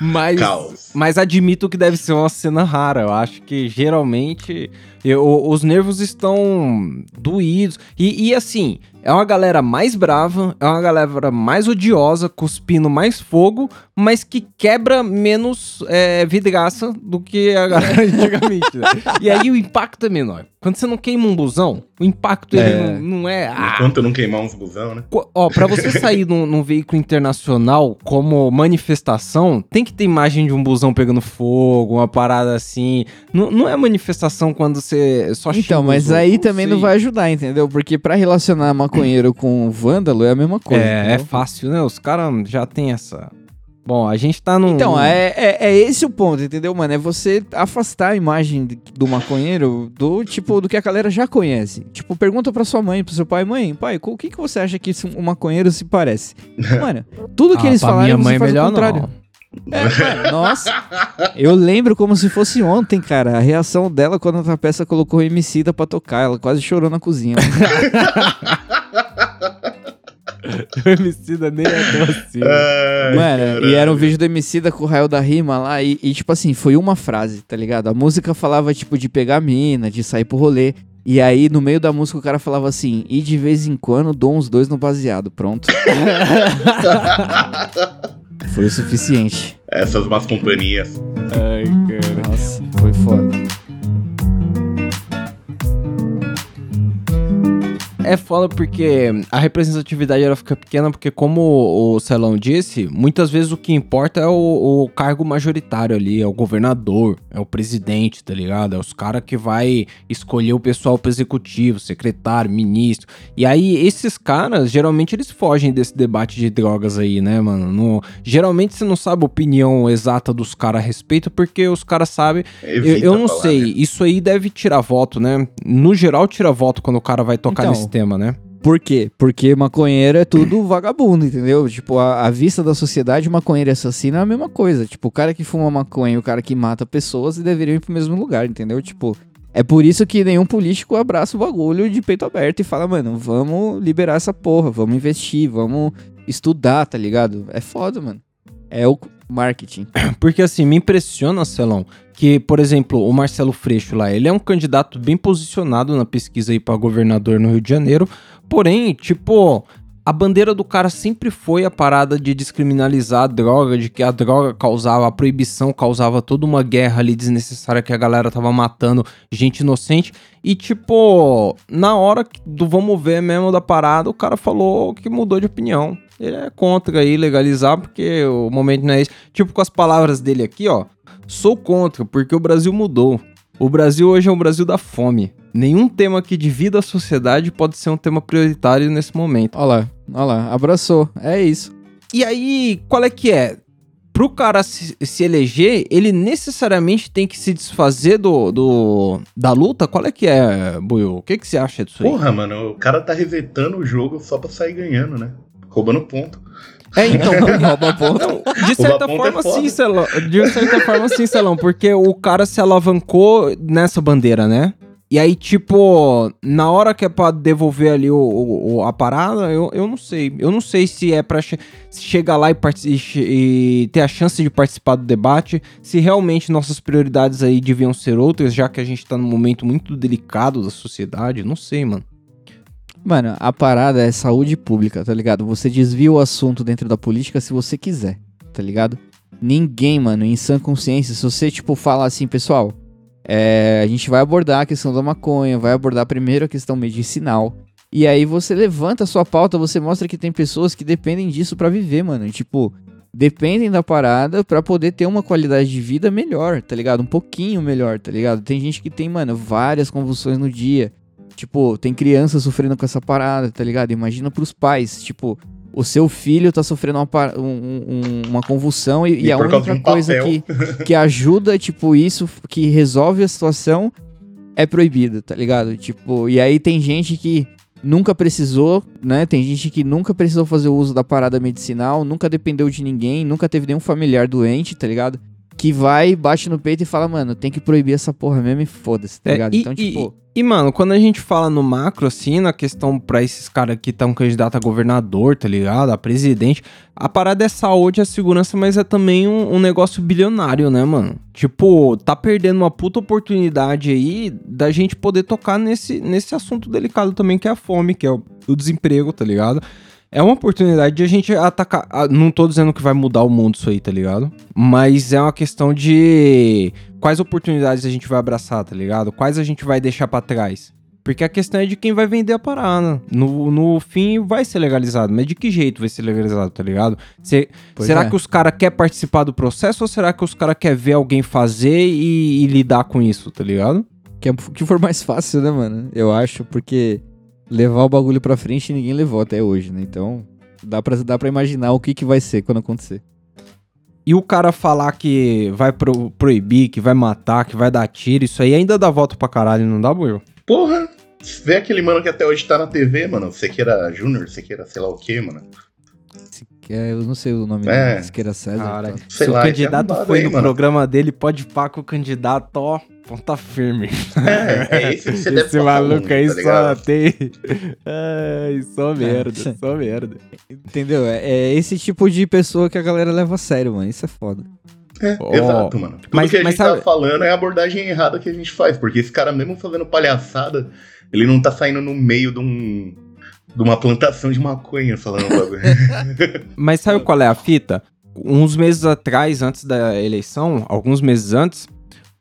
Mas, Caos. mas admito que deve ser uma cena rara. Eu acho que geralmente eu- os nervos estão doídos. E, e, assim, é uma galera mais brava, é uma galera mais odiosa, cuspindo mais fogo, mas que quebra menos é, vidraça do que a galera antigamente. né? E aí o impacto é menor. Quando você não queima um busão, o impacto ele É. não, não é. Ah, Enquanto não queimar uns busão, né? Ó, pra você sair num, num veículo internacional como manifestação, tem que ter imagem de um busão pegando fogo, uma parada assim. Não, não é manifestação quando você só Então, mas outros, aí também não sei. vai ajudar, entendeu? Porque pra relacionar maconheiro com vândalo é a mesma coisa. É, é entendeu? fácil, né? Os caras já tem essa. Bom, a gente tá num. Então, é, é, é esse o ponto, entendeu, mano? É você afastar a imagem do maconheiro do tipo do que a galera já conhece. Tipo, pergunta pra sua mãe, pro seu pai, mãe, pai, com o que, que você acha que um maconheiro se parece? Mano, tudo que Ah, eles falaram minha você mãe faz o melhor contrário. não. É, mano, nossa. Eu lembro como se fosse ontem, cara, a reação dela quando a peça colocou o Emicida pra tocar. Ela quase chorou na cozinha. O Emicida nem é doce. Ai, Mano, e era um vídeo do Emicida com o Rael da Rima lá, e, e, tipo assim, foi uma frase, tá ligado? A música falava, tipo, de pegar mina, de sair pro rolê. E aí, no meio da música, o cara falava assim, e de vez em quando dou uns dois no baseado, pronto. foi o suficiente. Essas más companhias. Ai, cara. Nossa, foi foda. É foda porque a representatividade ela fica pequena, porque como o Celão disse, muitas vezes o que importa é o, o cargo majoritário ali, é o governador, é o presidente, tá ligado? É os caras que vai escolher o pessoal pro executivo, secretário, ministro. E aí esses caras, geralmente eles fogem desse debate de drogas aí, né, mano? No- geralmente você não sabe a opinião exata dos caras a respeito, porque os caras sabem eu, eu não falar, sei, né? isso aí deve tirar voto, né? No geral, tira voto quando o cara vai tocar Então, nesse tema, né? Por quê? Porque maconheiro é tudo vagabundo, entendeu? Tipo, a, a vista da sociedade, maconheiro e assassino é a mesma coisa. Tipo, o cara que fuma maconha e o cara que mata pessoas deveriam ir pro mesmo lugar, entendeu? Tipo, é por isso que nenhum político abraça o bagulho de peito aberto e fala, mano, vamos liberar essa porra, vamos investir, vamos estudar, tá ligado? É foda, mano. É o marketing. Porque assim, me impressiona, Celão, que, por exemplo, o Marcelo Freixo lá, ele é um candidato bem posicionado na pesquisa aí pra governador no Rio de Janeiro, porém, tipo, a bandeira do cara sempre foi a parada de descriminalizar a droga, de que a droga causava, a proibição causava toda uma guerra ali desnecessária que a galera tava matando gente inocente. E, tipo, na hora do vamos ver mesmo da parada, o cara falou que mudou de opinião. Ele é contra aí legalizar, porque o momento não é esse. Tipo, com as palavras dele aqui, ó. Sou contra, porque o Brasil mudou. O Brasil hoje é um Brasil da fome. Nenhum tema que divida a sociedade pode ser um tema prioritário nesse momento. Olha lá, olha lá, abraçou. É isso. E aí, qual é que é? Pro cara se, se eleger, ele necessariamente tem que se desfazer do, do da luta? Qual é que é, Buiu? O que, que você acha disso aí? Porra, mano, o cara tá resetando o jogo só pra sair ganhando, né? Roubando ponto. É, então, Rouba ponto. Não, de certa ponto forma é sim, Celão. De certa forma sim, Celão, porque o cara se alavancou nessa bandeira, né? E aí, tipo, na hora que é pra devolver ali o, o- o- a parada, eu, eu não sei. Eu não sei se é pra che chegar lá e, e e ter a chance de participar do debate, se realmente nossas prioridades aí deviam ser outras, já que a gente tá num momento muito delicado da sociedade. Não sei, mano. Mano, a parada é saúde pública, tá ligado? Você desvia o assunto dentro da política se você quiser, tá ligado? Ninguém, mano, em sã consciência, se você, tipo, falar assim, pessoal, é, a gente vai abordar a questão da maconha, vai abordar primeiro a questão medicinal. E aí você levanta a sua pauta, você mostra que tem pessoas que dependem disso pra viver, mano. Tipo, dependem da parada pra poder ter uma qualidade de vida melhor, tá ligado? Um pouquinho melhor, tá ligado? Tem gente que tem, mano, várias convulsões no dia. Tipo, tem criança sofrendo com essa parada, tá ligado? Imagina pros pais, tipo, o seu filho tá sofrendo uma, par- um- um- uma convulsão e, E e a única um coisa papel. que, que ajuda, tipo, isso, que resolve a situação é proibida, tá ligado? Tipo, e aí tem gente que nunca precisou, né? Tem gente que nunca precisou fazer o uso da parada medicinal, nunca dependeu de ninguém, nunca teve nenhum familiar doente, tá ligado? Que vai, bate no peito e fala, mano, tem que proibir essa porra mesmo e foda-se, tá É, ligado? e, então, e- tipo. E, mano, quando a gente fala no macro, assim, na questão pra esses caras que estão candidatos a governador, tá ligado? A presidente, a parada é saúde a segurança, mas é também um, um negócio bilionário, né, mano? Tipo, tá perdendo uma puta oportunidade aí da gente poder tocar nesse, nesse assunto delicado também, que é a fome, que é o, o desemprego, tá ligado? É uma oportunidade de a gente atacar. ah, Não tô dizendo que vai mudar o mundo isso aí, tá ligado? Mas é uma questão de quais oportunidades a gente vai abraçar, tá ligado? Quais a gente vai deixar pra trás. Porque a questão é de quem vai vender a parada. No, no fim vai ser legalizado, mas de que jeito vai ser legalizado, tá ligado? Pois será é. que os caras querem participar do processo ou será que os caras querem ver alguém fazer e, e lidar com isso, tá ligado? Que, é, que for mais fácil, né, mano? Eu acho, porque levar o bagulho pra frente ninguém levou até hoje, né? Então, dá pra, dá pra imaginar o que, que vai ser quando acontecer. E o cara falar que vai pro- proibir, que vai matar, que vai dar tiro, isso aí ainda dá voto pra caralho, não dá, Buiu? Porra, vê aquele mano que até hoje tá na TV, mano. Sequeira Júnior, Sequeira sei lá o que, mano. Se quer- eu não sei o nome É. dele, Siqueira César. Cara, tá? Sei se lá, o esse candidato foi aí, no mano. programa dele, pode pá com o candidato, ó, ponta firme. É, é esse que você deve Esse maluco aí tá só tem. Ai, só merda, só merda. Entendeu? É, é esse tipo de pessoa que a galera leva a sério, mano. Isso é foda. É, Ó, exato, mano. Tudo mas- que a mas gente tá sabe- falando é a abordagem errada que a gente faz, porque esse cara, mesmo fazendo palhaçada, ele não tá saindo no meio de um. de uma plantação de maconha falando bagulho. Mas sabe qual é a fita? Uns meses atrás, antes da eleição, alguns meses antes,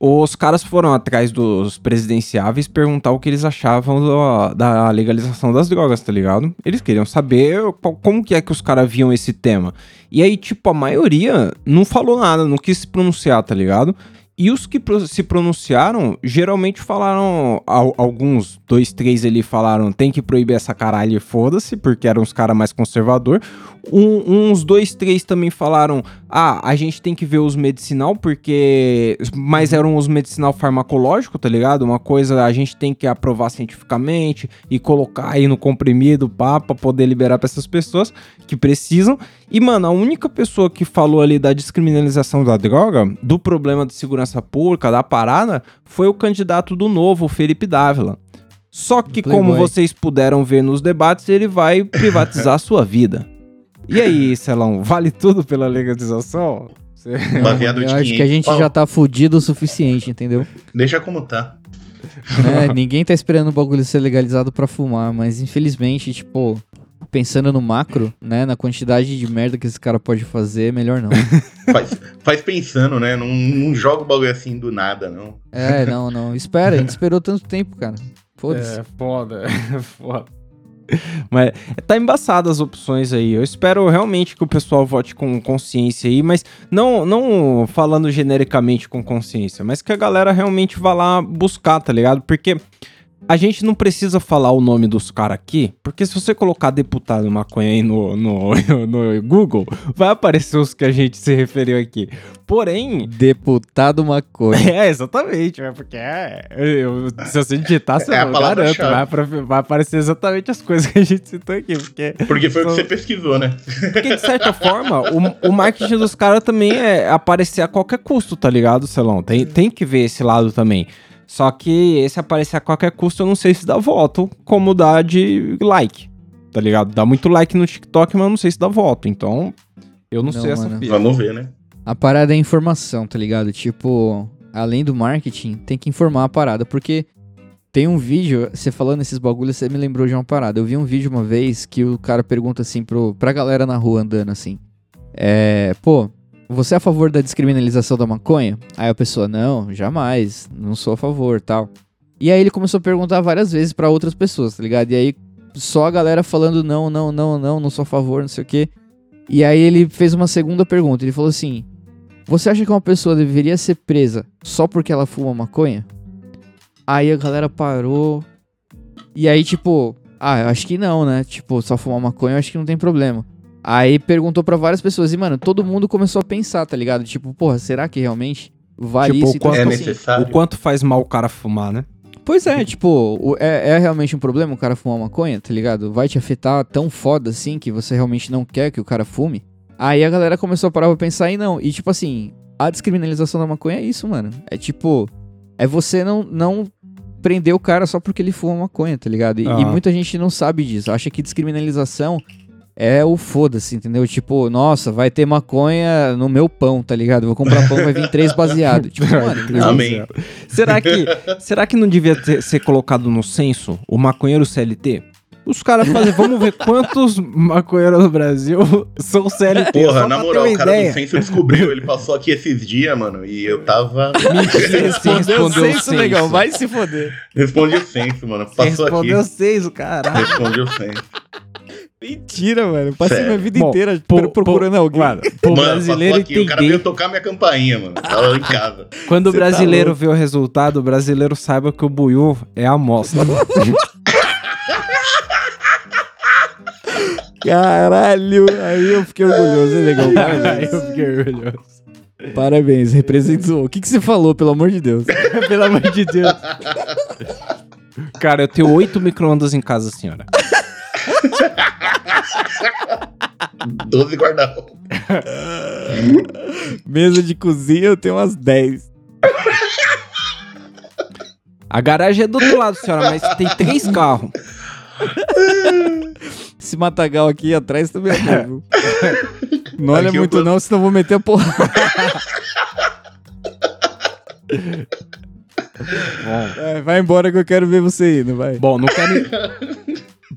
os caras foram atrás dos presidenciáveis perguntar o que eles achavam do- da legalização das drogas, tá ligado? Eles queriam saber qual- como que é que os caras viam esse tema. E aí, tipo, a maioria não falou nada, não quis se pronunciar, tá ligado? E os que se pronunciaram, geralmente falaram, al- alguns, dois, três ali falaram, tem que proibir essa caralho e foda-se, porque eram os caras mais conservador. Um- uns dois, três também falaram, ah, a gente tem que ver os medicinal, porque... Mas eram os medicinal farmacológico, tá ligado? Uma coisa a gente tem que aprovar cientificamente e colocar aí no comprimido, pá, pra poder liberar pra essas pessoas que precisam. E, mano, a única pessoa que falou ali da descriminalização da droga, do problema de segurança pública, da parada, foi o candidato do novo, o Felipe Dávila. Só que, Playboy. como vocês puderam ver nos debates, ele vai privatizar a sua vida. E aí, Celão, vale tudo pela legalização? Cê- Baseado Eu de acho que a 500 gente já tá fudido o suficiente, entendeu? Deixa como tá. É, ninguém tá esperando o bagulho ser legalizado pra fumar, mas infelizmente, tipo, pensando no macro, né, na quantidade de merda que esse cara pode fazer, melhor não. Faz, faz pensando, né? Não, não joga o bagulho assim do nada, não. É, não, não. Espera, a gente esperou tanto tempo, cara. Foda-se. É, foda, é foda. Mas tá embaçado as opções aí. Eu espero realmente que o pessoal vote com consciência aí, mas não, não falando genericamente com consciência, mas que a galera realmente vá lá buscar, tá ligado? Porque a gente não precisa falar o nome dos caras aqui, porque se você colocar deputado maconha aí no, no, no Google, vai aparecer os que a gente se referiu aqui. Porém, Deputado maconha. é, exatamente, é porque é, eu- se você digitar, você É a eu palavra-chave. garanto, vai, vai aparecer exatamente as coisas que a gente citou aqui, porque, Porque foi o que você pesquisou, né? porque de certa forma, o, o marketing dos caras também é aparecer a qualquer custo, tá ligado, Celão? Tem, tem que ver esse lado também. Só que esse aparecer a qualquer custo, eu não sei se dá voto, como dá de like, tá ligado? Dá muito like no TikTok, mas eu não sei se dá voto, então eu não, Não, sei essa mano. fita. Vamos ver, né? A parada é informação, tá ligado? Tipo, além do marketing, tem que informar a parada. Porque tem um vídeo, você falando esses bagulhos, você me lembrou de uma parada. Eu vi um vídeo uma vez que o cara pergunta assim pro, pra galera na rua andando assim: É, pô, você é a favor da descriminalização da maconha? Aí a pessoa, não, jamais, não sou a favor tal. E aí ele começou a perguntar várias vezes pra outras pessoas, tá ligado? E aí só a galera falando não, não, não, não, não sou a favor, não sei o quê. E aí ele fez uma segunda pergunta. Ele falou assim: Você acha que uma pessoa deveria ser presa só porque ela fuma maconha? Aí a galera parou. E aí, tipo, ah, eu acho que não, né? Tipo, só fumar maconha eu acho que não tem problema. Aí perguntou pra várias pessoas. E, mano, todo mundo começou a pensar, tá ligado? Tipo, porra, será que realmente vale Tipo, isso? Então, quanto- É tipo assim, necessário. O quanto faz mal o cara fumar, né? Pois é, tipo, o- é, é realmente um problema o cara fumar maconha, tá ligado? Vai te afetar tão foda assim que você realmente não quer que o cara fume? Aí a galera começou a parar pra pensar e não. E tipo assim, a descriminalização da maconha é isso, mano. É tipo, é você não, não prender o cara só porque ele fuma maconha, tá ligado? E, e Ah. muita gente não sabe disso. Acha que descriminalização é o foda-se, entendeu? Tipo, nossa, vai ter maconha no meu pão, tá ligado? Vou comprar pão, vai vir três baseado. Tipo, mano. Amém. Será que, será que não devia ter- ser colocado no censo o maconheiro CLT? Os caras fazem, vamos ver quantos maconheiros no Brasil são CLT. Porra, só na moral, o cara ideia. do censo descobriu. Ele passou aqui esses dias, mano, e eu tava. Mentira, respondeu o censo. vai se foder. Respondi o censo, mano. Passou aqui. respondeu seis, o caralho. Respondi o censo. Mentira, mano. Passei Sério. minha vida Bom, inteira pô, procurando pô, alguém. Mano, mano, brasileiro aqui. O cara entender, veio tocar minha campainha, mano. Tava em casa. quando o Você tá brasileiro louco. vê o resultado, o brasileiro saiba que o buiú é a amostra. Caralho, aí eu fiquei orgulhoso, hein, legal? Aí Parabéns. eu fiquei orgulhoso. Parabéns, representou. O que, que você falou, pelo amor de Deus? Pelo amor de Deus. Cara, eu tenho oito micro-ondas em casa, senhora. 12 guarda-roupa. Mesa de cozinha eu tenho umas 10. A garagem é do outro lado, senhora, mas tem três carros. Esse matagal aqui atrás também é bom, viu? Não olha Aqui eu muito tô- não, senão eu vou meter a porra. É, vai embora que eu quero ver você indo, vai. Bom, não quero.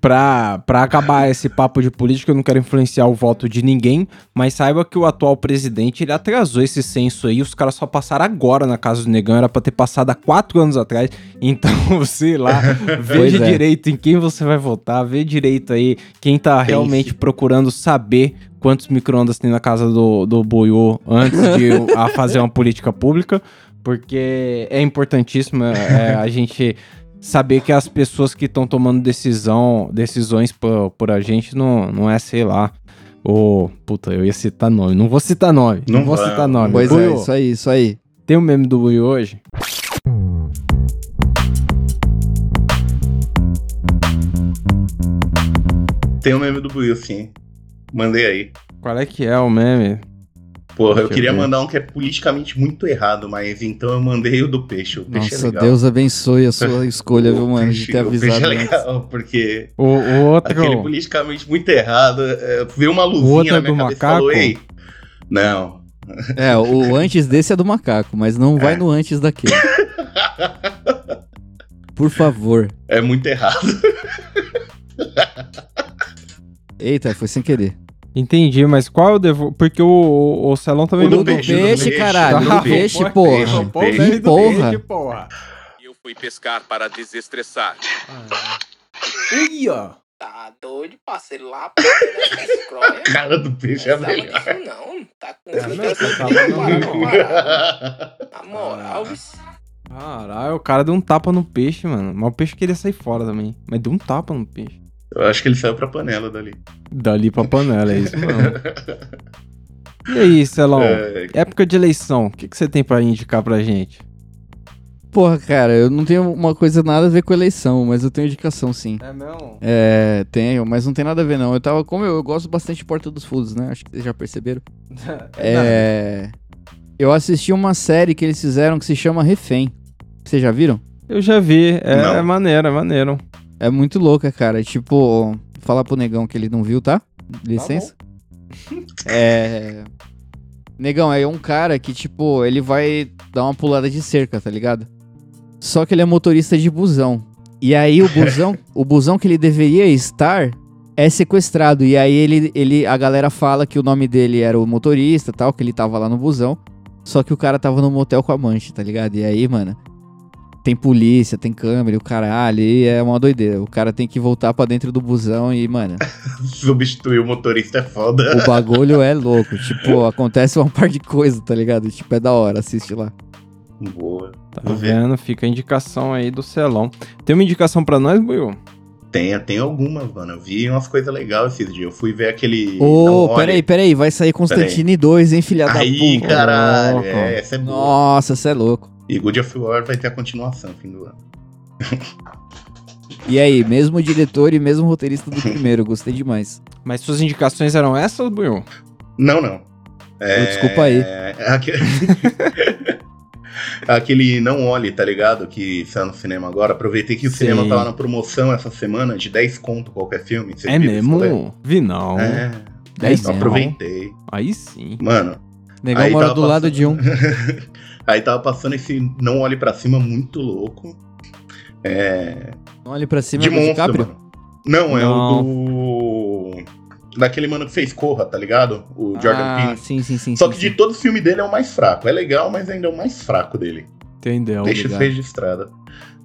Pra, pra acabar esse papo de política, eu não quero influenciar o voto de ninguém, mas saiba que o atual presidente ele atrasou esse censo aí. Os caras só passaram agora na casa do Negão, era pra ter passado há quatro anos atrás. Então, sei lá, veja é. direito em quem você vai votar, vê direito aí quem tá realmente procurando saber quantos micro-ondas tem na casa do, do Boiô antes de a fazer uma política pública, porque é importantíssimo é, a gente saber que as pessoas que estão tomando decisão, decisões por, por a gente não, não é, sei lá, o... Puta, eu ia citar nome. Não vou citar nome. Não, Não vou vai, citar nome. Pois é, Buiú, isso aí, isso aí. Tem um meme do Buiú hoje? Tem o meme do Buiu, sim. Mandei aí. Qual é que é o meme? Porra, eu queria mandar um que é politicamente muito errado, mas então eu mandei o do peixe. O peixe é Nossa, legal. Deus abençoe a sua escolha, viu, O mano? peixe- De ter o peixe avisado é antes. legal, porque O, o outro... aquele politicamente muito errado, é, veio uma outro luzinha é na minha do cabeça e falou, macaco? ei, não, É, o antes desse é do macaco, mas não vai É. no antes daquele. Por favor. é muito errado. Eita, foi sem querer. Entendi, mas qual é o devo... Porque o, o, o Celão também O do mudou. peixe, peixe, do caralho, do Tá, peixe, pô, porra. peixe, pô, peixe. do Porra. peixe, porra. Eu fui pescar para desestressar. Ui, ó. Tá doido, parceiro, lá pra dessa escroia. Cara do peixe é melhor. disso não, tá com É, tá não. parada. Na moral. Caralho, o cara deu um tapa no peixe, mano. Mas o peixe queria sair fora também. Mas deu um tapa no peixe. Eu acho que ele saiu pra panela dali. Dali pra panela, é isso mesmo. E aí, Celão? É, Época de eleição, o que, que você tem pra indicar pra gente? Porra, cara, eu não tenho uma coisa nada a ver com eleição, mas eu tenho indicação sim. É mesmo? É, tenho, mas não tem nada a ver não. Eu tava, como eu, eu gosto bastante de Porta dos Fundos, né? Acho que vocês já perceberam. É, eu assisti uma série que eles fizeram que se chama Refém. Vocês já viram? Eu já vi, é, Não. é maneiro, é maneiro. É muito louca, cara. Tipo, falar pro negão que ele não viu, tá? Licença. é. Negão, é um cara que, tipo, ele vai dar uma pulada de cerca, tá ligado? Só que ele é motorista de busão. E aí o busão, o busão que ele deveria estar é sequestrado. E aí ele, ele, a galera fala que o nome dele era o motorista tal, que ele tava lá no busão. Só que o cara tava no motel com a manche, tá ligado? E aí, mano, tem polícia, tem câmera, e o caralho, e é uma doideira. O cara tem que voltar pra dentro do busão e, mano, Substituir o motorista é foda. o bagulho é louco. Tipo, acontece uma par de coisa, tá ligado? Tipo, é da hora, assiste lá. Boa. Tá Vou ver. vendo? Fica a indicação aí do Celão. Tem uma indicação pra nós, Buiu? Tem, tem algumas, mano. Eu vi umas coisas legais esses dias. Eu fui ver aquele. Ô, Olhe. peraí, peraí, vai sair Constantine 2, hein, filha da Aí, puta. caralho. louco. É, essa é boa. Nossa, você é louco. E Good of War vai ter a continuação no fim do ano. E aí, mesmo diretor e mesmo roteirista do primeiro, gostei demais. Mas suas indicações eram essas, Buiu? Não, não. É, Desculpa aí. é aquele... aquele Não Olhe, tá ligado? Que saiu no cinema agora. Aproveitei que o Sim. cinema tava na promoção essa semana de 10 conto qualquer filme. Você É mesmo? Vi não. É. Dez então não. aproveitei. Aí sim. Mano, Negão mora do lado passando. de um. aí tava passando esse Não Olhe Pra Cima muito louco. É... Olha pra cima de do monstro, DiCaprio. mano. Não, é Não. o do... Daquele mano que fez Corra, tá ligado? O Jordan ah, Peele. sim, sim, sim. Só sim, que sim. de todo filme dele é o mais fraco. É legal, mas ainda é o mais fraco dele. Entendeu? Deixa isso registrado.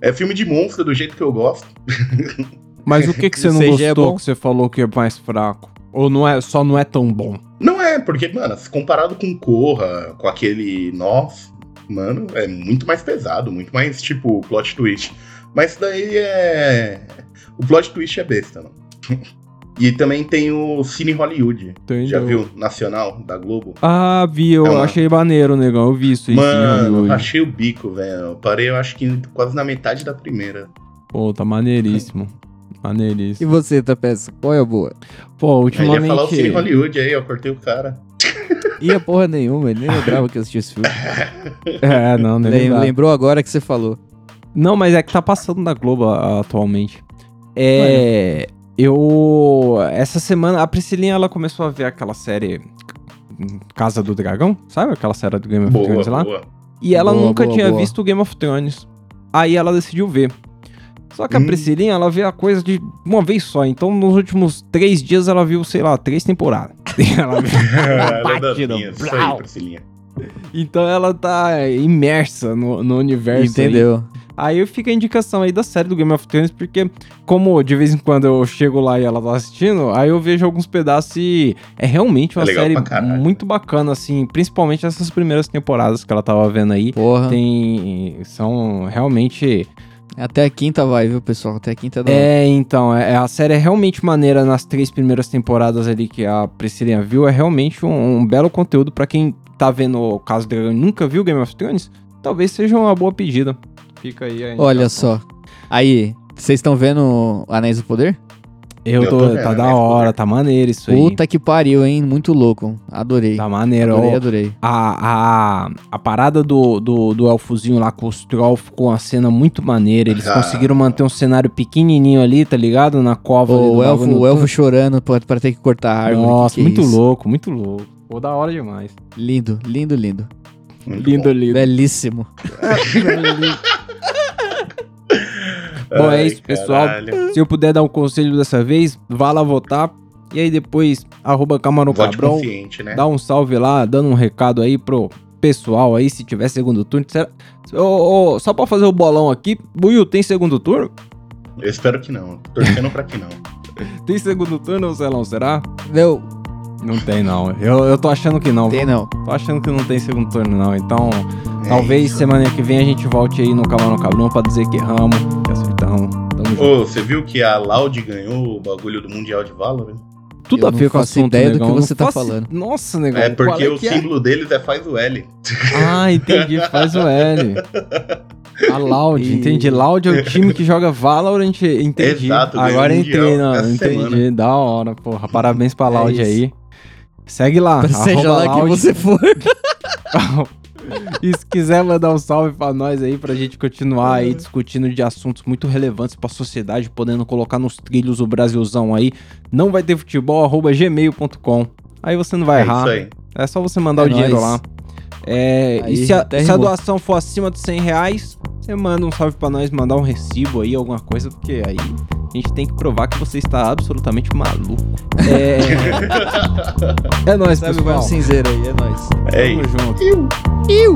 É filme de monstro do jeito que eu gosto. Mas o que, que você não CG é gostou bom? que você falou que é mais fraco? Ou não é, só não é tão bom? Não é, porque, mano, se comparado com Corra, com aquele Nós, mano, é muito mais pesado, muito mais, tipo, plot twist. Mas isso daí é. O plot twist é besta, mano. E também tem o Cine Hollywood. Entendeu? Já viu? Nacional, da Globo. Ah, vi, eu É uma- achei maneiro, negão. Eu vi isso aí. Mano, achei o bico, velho. Eu Parei, eu acho que quase na metade da primeira. Pô, tá maneiríssimo. E Maneiríssimo. você, Tapeça? Qual é a boa? Pô, Aí ele ia falar o Cine ultimamente. Hollywood aí, eu cortei o cara. Ia porra nenhuma, ele nem lembrava que eu assistia esse filme. É, não, nem Lem- lembrava. Lembrou agora que você falou. Não, mas é que tá passando na Globo a- atualmente. É. Eu. Essa semana, a Priscilinha ela começou a ver aquela série Casa do Dragão, sabe? Aquela série do Game of Boa, Thrones lá. boa. E ela Boa, nunca boa, tinha boa. visto o Game of Thrones. Aí ela decidiu ver. Só que a Hum. Priscilinha, ela vê a coisa de uma vez só. Então, nos últimos três dias, ela viu, sei lá, três temporadas. ela viu Ela é batida, dancinha, Isso aí, blau. Priscilinha. Então ela tá imersa no, no universo. aí. Entendeu? Aí fica a indicação aí da série do Game of Thrones, porque como de vez em quando eu chego lá e ela tá assistindo, aí eu vejo alguns pedaços e é realmente uma É série caralho. muito bacana, assim, principalmente essas primeiras temporadas que ela tava vendo aí. Porra. Tem. São realmente. Até a quinta vai, viu, pessoal? Até a quinta da É, então, é, a série é realmente maneira nas três primeiras temporadas ali que a Priscilinha viu. É realmente um, um belo conteúdo pra quem tá vendo o caso Dragão e nunca viu Game of Thrones. Talvez seja uma boa pedida. Fica aí Olha só. Aí, vocês estão vendo Anéis do Poder? Eu Eu tô, tá da esse hora, poder. tá maneiro isso aí. Puta que pariu, hein? Muito louco. Adorei. Tá maneiro. Adorei, ó. adorei. A, a, a parada do, do, do elfozinho lá com os troll ficou uma cena muito maneira. Eles Ah. conseguiram manter um cenário pequenininho ali, tá ligado? Na cova. do o, elfo, o elfo chorando pra, pra ter que cortar a árvore. Nossa, que que é muito isso? louco, muito louco. Pô, da hora demais. Lindo, lindo, lindo. Muito Lindo, bom. lindo. Belíssimo. Bom, é Ai, isso, pessoal. caralho. Se eu puder dar um conselho dessa vez, vá lá votar. E aí depois, arroba Camarão Vote Cabrão. né? Dá um salve lá, dando um recado aí pro pessoal aí, se tiver segundo turno. Será- Ô, ô, só pra fazer o bolão aqui, Buiu, tem segundo turno? Eu espero que não. Tô torcendo pra que não. Tem segundo turno, Celão, será? Não, Não tem, não. Eu, eu tô achando que não. tem não. Tô achando que não tem segundo turno, não. Então, É talvez isso. semana que vem a gente volte aí no Calma no Cabrão pra dizer que erramos, que acertamos. Tamo junto. Ô, você viu que a Loud ganhou o bagulho do Mundial de Valorant? Tudo eu a não ver com o faço assunto, ideia do negão. que Não você tá faço- falando. Nossa, negão. É porque o que é? símbolo deles é faz o L. Ah, entendi. Faz o L. A Loud, E- entendi. Loud é o time que joga Valorant, entendi. Exato, Agora o entrei, Mundial não, entendi. semana. Da hora, porra. Parabéns pra É Loud isso. aí. Segue lá. Seja lá que Loud. você for. E se quiser mandar um salve pra nós aí, pra gente continuar aí discutindo de assuntos muito relevantes pra sociedade, podendo colocar nos trilhos o Brasilzão aí, não vai ter futebol, arroba gmail.com. Aí você não vai É errar. isso aí. É só você mandar É o dinheiro nóis. lá. É, Aí, e se a, se a doação for acima de 100 reais, você manda um salve pra nós, mandar um recibo aí, alguma coisa, porque aí a gente tem que provar que você está absolutamente maluco. É, é nóis, Sabe pessoal. Barão Cinzeiro aí, é nóis. É Tamo isso. junto. Iu!